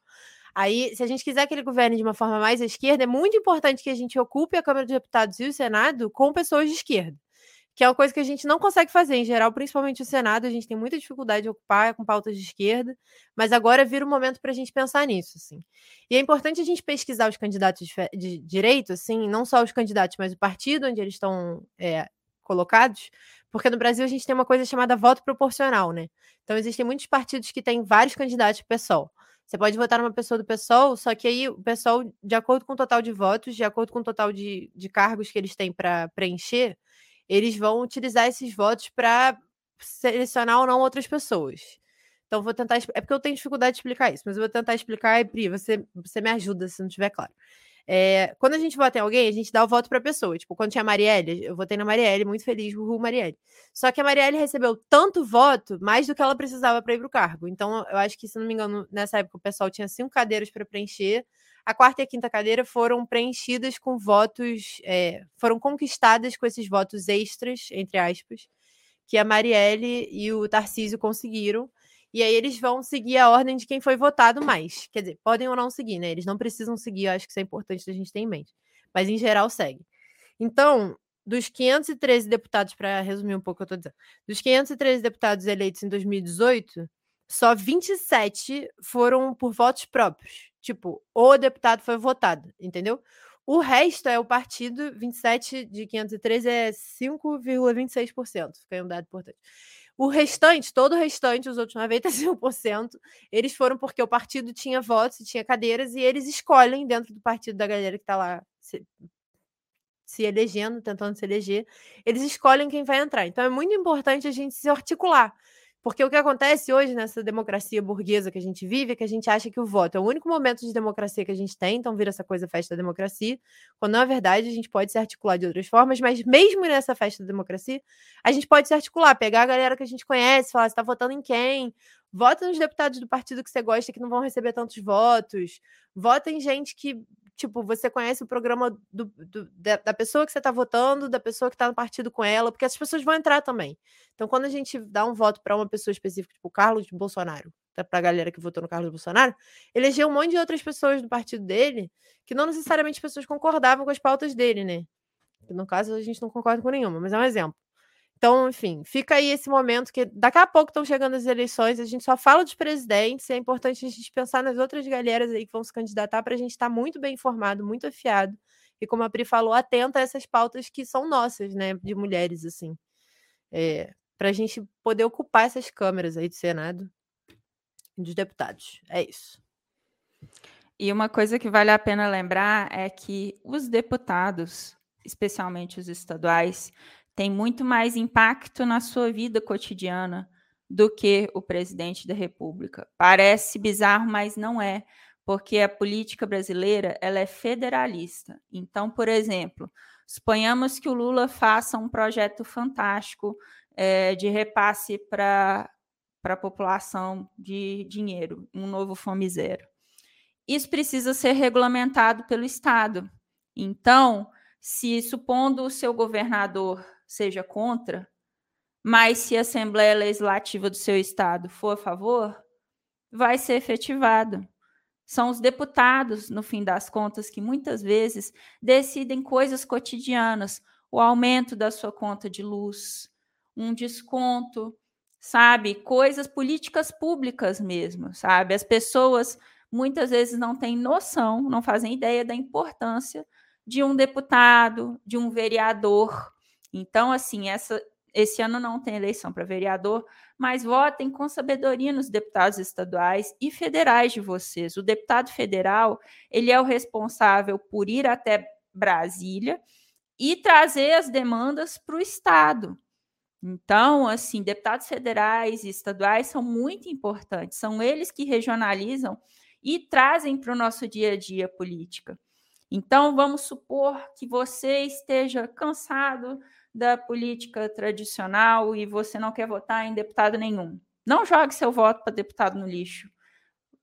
Aí, se a gente quiser que ele governe de uma forma mais à esquerda, é muito importante que a gente ocupe a Câmara dos Deputados e o Senado com pessoas de esquerda que é uma coisa que a gente não consegue fazer em geral, principalmente o Senado, a gente tem muita dificuldade de ocupar com pautas de esquerda, mas agora vira o momento para a gente pensar nisso, assim. E é importante a gente pesquisar os candidatos de, direito, assim, não só os candidatos, mas o partido onde eles estão é, colocados, porque no Brasil a gente tem uma coisa chamada voto proporcional, né? Então existem muitos partidos que têm vários candidatos para PSOL. Você pode votar numa pessoa do PSOL, só que aí o PSOL, de acordo com o total de votos, de acordo com o total de, de cargos que eles têm para preencher, eles vão utilizar esses votos para selecionar ou não outras pessoas. Então, vou tentar. É porque eu tenho dificuldade de explicar isso, mas eu vou tentar explicar. E, Pri, você, você me ajuda se não estiver claro. É, quando a gente vota em alguém, a gente dá o voto para a pessoa. Tipo, quando tinha a Marielle, eu votei na Marielle, muito feliz, o Marielle. Só que a Marielle recebeu tanto voto, mais do que ela precisava para ir para o cargo. Então, eu acho que, se não me engano, nessa época o pessoal tinha cinco cadeiras para preencher. A quarta e a quinta cadeira foram preenchidas com votos, é, foram conquistadas com esses votos extras, entre aspas, que a Marielle e o Tarcísio conseguiram. E aí eles vão seguir a ordem de quem foi votado mais. Quer dizer, podem ou não seguir, né? Eles não precisam seguir, eu acho que isso é importante a gente ter em mente. Mas em geral segue. Então, dos 513 deputados, para resumir um pouco o que eu estou dizendo, dos 513 deputados eleitos em 2018, só 27 foram por votos próprios. Tipo, o deputado foi votado, entendeu? O resto é o partido, 27 de 513 é 5,26%. Fica aí um dado importante. O restante, todo o restante, os outros 95%, eles foram porque o partido tinha votos e tinha cadeiras, e eles escolhem dentro do partido da galera que está lá se, se elegendo, tentando se eleger, eles escolhem quem vai entrar. Então é muito importante a gente se articular. Porque o que acontece hoje nessa democracia burguesa que a gente vive é que a gente acha que o voto é o único momento de democracia que a gente tem, então vira essa coisa festa da democracia, quando na verdade a gente pode se articular de outras formas, mas mesmo nessa festa da democracia, a gente pode se articular, pegar a galera que a gente conhece, falar, você tá votando em quem? Vota nos deputados do partido que você gosta que não vão receber tantos votos. Vota em gente que tipo, você conhece o programa do, do, da, pessoa que você está votando, da pessoa que está no partido com ela, porque as pessoas vão entrar também. Então, quando a gente dá um voto para uma pessoa específica, tipo o Carlos Bolsonaro, tá, para a galera que votou no Carlos Bolsonaro, elegeu um monte de outras pessoas do partido dele, que não necessariamente pessoas concordavam com as pautas dele, né? No caso, a gente não concorda com nenhuma, mas é um exemplo. Então, enfim, fica aí esse momento que daqui a pouco estão chegando as eleições, a gente só fala dos presidentes, é importante a gente pensar nas outras galerias aí que vão se candidatar para a gente estar tá muito bem informado, muito afiado. E como a Pri falou, atenta a essas pautas que são nossas, né, de mulheres, assim. É, para a gente poder ocupar essas câmeras aí do Senado e dos deputados. É isso.
E uma coisa que vale a pena lembrar é que os deputados, especialmente os estaduais, tem muito mais impacto na sua vida cotidiana do que o presidente da República. Parece bizarro, mas não é, porque a política brasileira ela é federalista. Então, por exemplo, suponhamos que o Lula faça um projeto fantástico é, de repasse para a população de dinheiro, um novo Fome Zero. Isso precisa ser regulamentado pelo Estado. Então, se supondo o seu governador seja contra, mas se a Assembleia Legislativa do seu estado for a favor, vai ser efetivado. São os deputados, no fim das contas, que muitas vezes decidem coisas cotidianas, o aumento da sua conta de luz, um desconto, sabe? Coisas políticas públicas mesmo, sabe? As pessoas muitas vezes não têm noção, não fazem ideia da importância de um deputado, de um vereador, então, assim, essa, esse ano não tem eleição para vereador, mas votem com sabedoria nos deputados estaduais e federais de vocês. O deputado federal, ele é o responsável por ir até Brasília e trazer as demandas para o estado. Então, assim, deputados federais e estaduais são muito importantes, são eles que regionalizam e trazem para o nosso dia a dia política. Então, vamos supor que você esteja cansado da política tradicional e você não quer votar em deputado nenhum. Não jogue seu voto para deputado no lixo.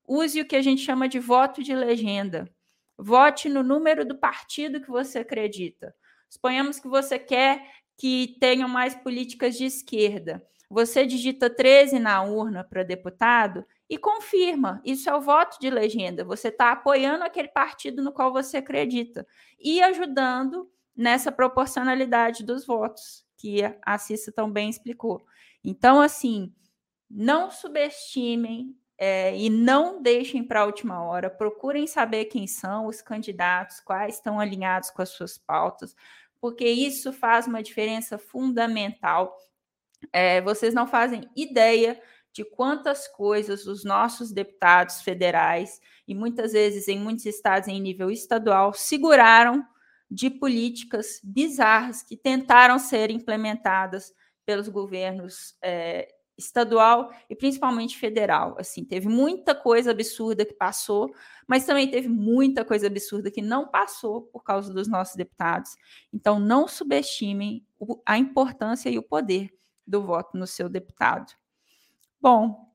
Use o que a gente chama de voto de legenda. Vote no número do partido que você acredita. Suponhamos que você quer que tenham mais políticas de esquerda. Você digita 13 na urna para deputado e confirma. Isso é o voto de legenda. Você está apoiando aquele partido no qual você acredita e ajudando nessa proporcionalidade dos votos, que a Cissa também explicou. Então, assim, não subestimem é, e não deixem para a última hora, procurem saber quem são os candidatos, quais estão alinhados com as suas pautas, porque isso faz uma diferença fundamental. É, vocês não fazem ideia de quantas coisas os nossos deputados federais, e muitas vezes em muitos estados em nível estadual, seguraram de políticas bizarras que tentaram ser implementadas pelos governos é, estadual e principalmente federal. Assim, teve muita coisa absurda que passou, mas também teve muita coisa absurda que não passou por causa dos nossos deputados. Então, não subestimem a importância e o poder do voto no seu deputado. Bom,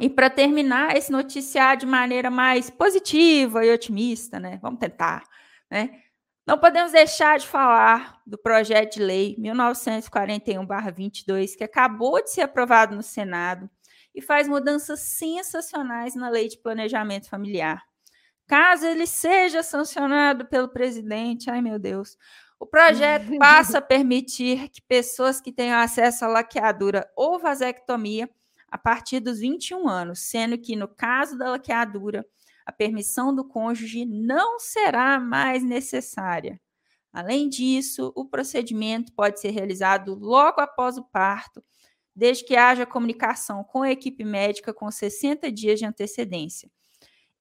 e para terminar esse noticiário de maneira mais positiva e otimista, né? Vamos tentar, né? Não podemos deixar de falar do projeto de lei 1941-22, que acabou de ser aprovado no Senado e faz mudanças sensacionais na lei de planejamento familiar. caso ele seja sancionado pelo presidente, ai meu Deus, o projeto passa a permitir que pessoas que tenham acesso à laqueadura ou vasectomia a partir dos 21 anos, sendo que no caso da laqueadura, a permissão do cônjuge não será mais necessária. Além disso, o procedimento pode ser realizado logo após o parto, desde que haja comunicação com a equipe médica com 60 dias de antecedência.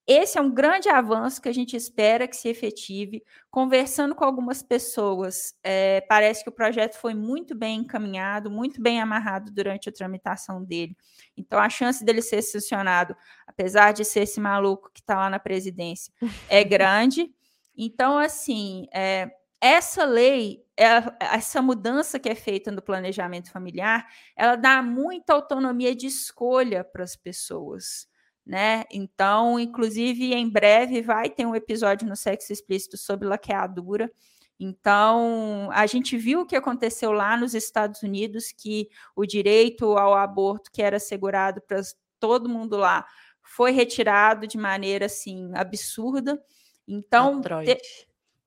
Esse é um grande avanço que a gente espera que se efetive. Conversando com algumas pessoas, é, parece que o projeto foi muito bem encaminhado, muito bem amarrado durante a tramitação dele. Então, a chance dele ser sancionado, apesar de ser esse maluco que está lá na presidência, é grande. Então, assim, é, essa lei, essa mudança que é feita no planejamento familiar, ela dá muita autonomia de escolha para as pessoas né? Então, inclusive, em breve vai ter um episódio no Sexo Explícito sobre laqueadura. Então, a gente viu o que aconteceu lá nos Estados Unidos, que o direito ao aborto que era assegurado para todo mundo lá foi retirado de maneira assim absurda. Então, ter,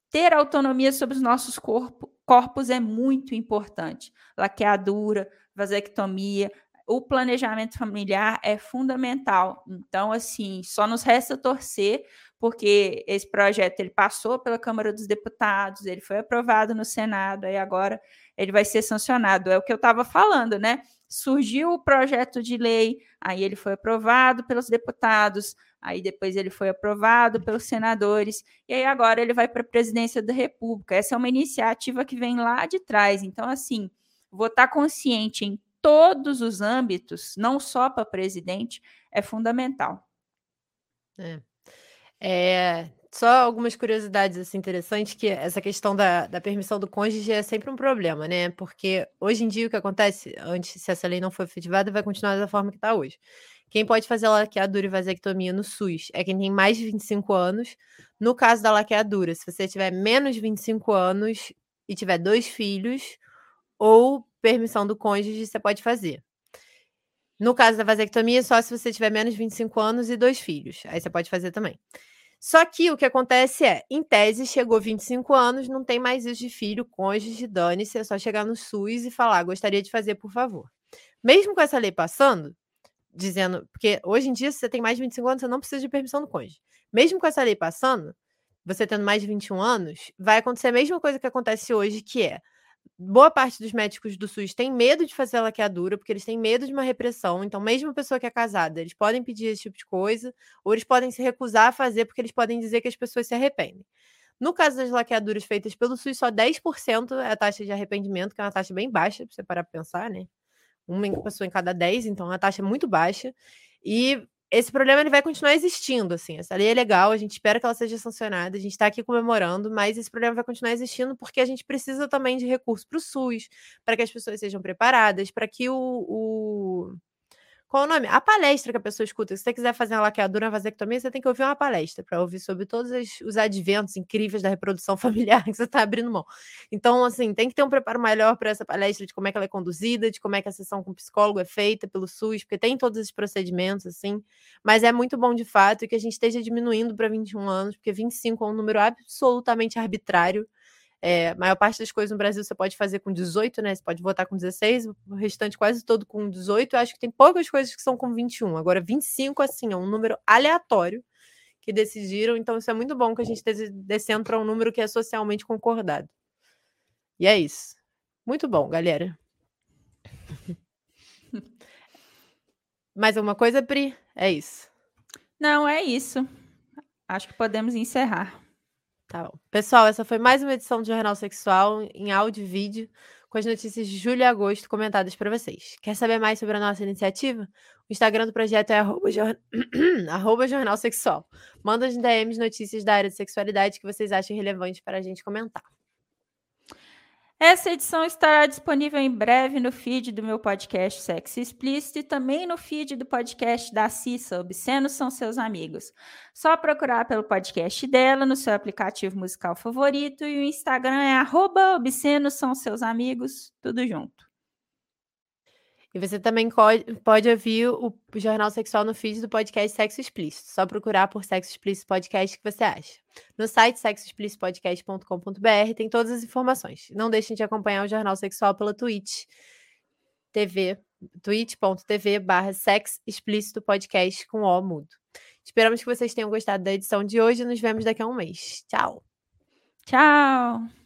ter, autonomia sobre os nossos corpo, corpos é muito importante. Laqueadura, vasectomia, o planejamento familiar é fundamental. Então, assim, só nos resta torcer, porque esse projeto ele passou pela Câmara dos Deputados, ele foi aprovado no Senado, e agora ele vai ser sancionado. É o que eu estava falando, né? Surgiu o projeto de lei, aí ele foi aprovado pelos deputados, aí depois ele foi aprovado pelos senadores, e aí agora ele vai para a presidência da República. Essa é uma iniciativa que vem lá de trás. Então, assim, votar consciente em todos os âmbitos, não só para presidente, é fundamental.
É. é. só algumas curiosidades assim, interessantes, que essa questão da, da permissão do cônjuge é sempre um problema, né? Porque hoje em dia o que acontece, antes, se essa lei não for efetivada, vai continuar da forma que está hoje. Quem pode fazer a laqueadura e vasectomia no SUS é quem tem mais de 25 anos. No caso da laqueadura, se você tiver menos de 25 anos e tiver dois filhos, ou permissão do cônjuge, você pode fazer. No caso da vasectomia, só se você tiver menos de 25 anos e dois filhos. Aí você pode fazer também. Só que o que acontece é, em tese, chegou 25 anos, não tem mais isso de filho, cônjuge, dane-se, é só chegar no SUS e falar, gostaria de fazer, por favor. Mesmo com essa lei passando, dizendo, porque hoje em dia, se você tem mais de 25 anos, você não precisa de permissão do cônjuge. Mesmo com essa lei passando, você tendo mais de 21 anos, vai acontecer a mesma coisa que acontece hoje, que é boa parte dos médicos do SUS tem medo de fazer laqueadura, porque eles têm medo de uma repressão. Então, mesmo a pessoa que é casada, eles podem pedir esse tipo de coisa, ou eles podem se recusar a fazer, porque eles podem dizer que as pessoas se arrependem. No caso das laqueaduras feitas pelo SUS, só 10% é a taxa de arrependimento, que é uma taxa bem baixa, para você parar para pensar, né? Uma pessoa em cada 10, então é uma taxa muito baixa. E esse problema ele vai continuar existindo, assim. Essa lei é legal, a gente espera que ela seja sancionada, a gente está aqui comemorando, mas esse problema vai continuar existindo porque a gente precisa também de recursos para o SUS, para que as pessoas sejam preparadas, para que o, o qual o nome? A palestra que a pessoa escuta. Se você quiser fazer uma laqueadura, uma vasectomia, você tem que ouvir uma palestra para ouvir sobre todos os adventos incríveis da reprodução familiar que você está abrindo mão. Então, assim, tem que ter um preparo melhor para essa palestra de como é que ela é conduzida, de como é que a sessão com o psicólogo é feita pelo SUS, porque tem todos esses procedimentos, assim. Mas é muito bom, de fato, que a gente esteja diminuindo para 21 anos, porque 25 é um número absolutamente arbitrário é, a maior parte das coisas no Brasil você pode fazer com 18, né? Você pode votar com 16, o restante quase todo com 18. Eu acho que tem poucas coisas que são com 21. Agora, 25, assim, é um número aleatório que decidiram. Então, isso é muito bom que a gente descendo para um número que é socialmente concordado. E é isso. Muito bom, galera. Mais alguma coisa, Pri? É isso.
Não, é isso. Acho que podemos encerrar.
Tá bom. Pessoal, essa foi mais uma edição do Jornal Sexual em áudio e vídeo, com as notícias de julho e agosto comentadas para vocês. Quer saber mais sobre a nossa iniciativa? O Instagram do projeto é arroba, jor... arroba Jornal Sexual. Manda as DMs notícias da área de sexualidade que vocês achem relevantes para a gente comentar.
Essa edição estará disponível em breve no feed do meu podcast Sexo Explícito e também no feed do podcast da Cissa, Obscenos São Seus Amigos. Só procurar pelo podcast dela no seu aplicativo musical favorito e o Instagram é arroba Obscenos São Seus Amigos, tudo junto.
E você também pode ouvir o Jornal Sexual no feed do podcast Sexo Explícito. Só procurar por Sexo Explícito Podcast que você acha. No site sexoexplicitopodcast.com.br tem todas as informações. Não deixem de acompanhar o Jornal Sexual pela Twitch TV, twitch.tv barra Explícito Podcast com O mudo. Esperamos que vocês tenham gostado da edição de hoje e nos vemos daqui a um mês. Tchau!
Tchau!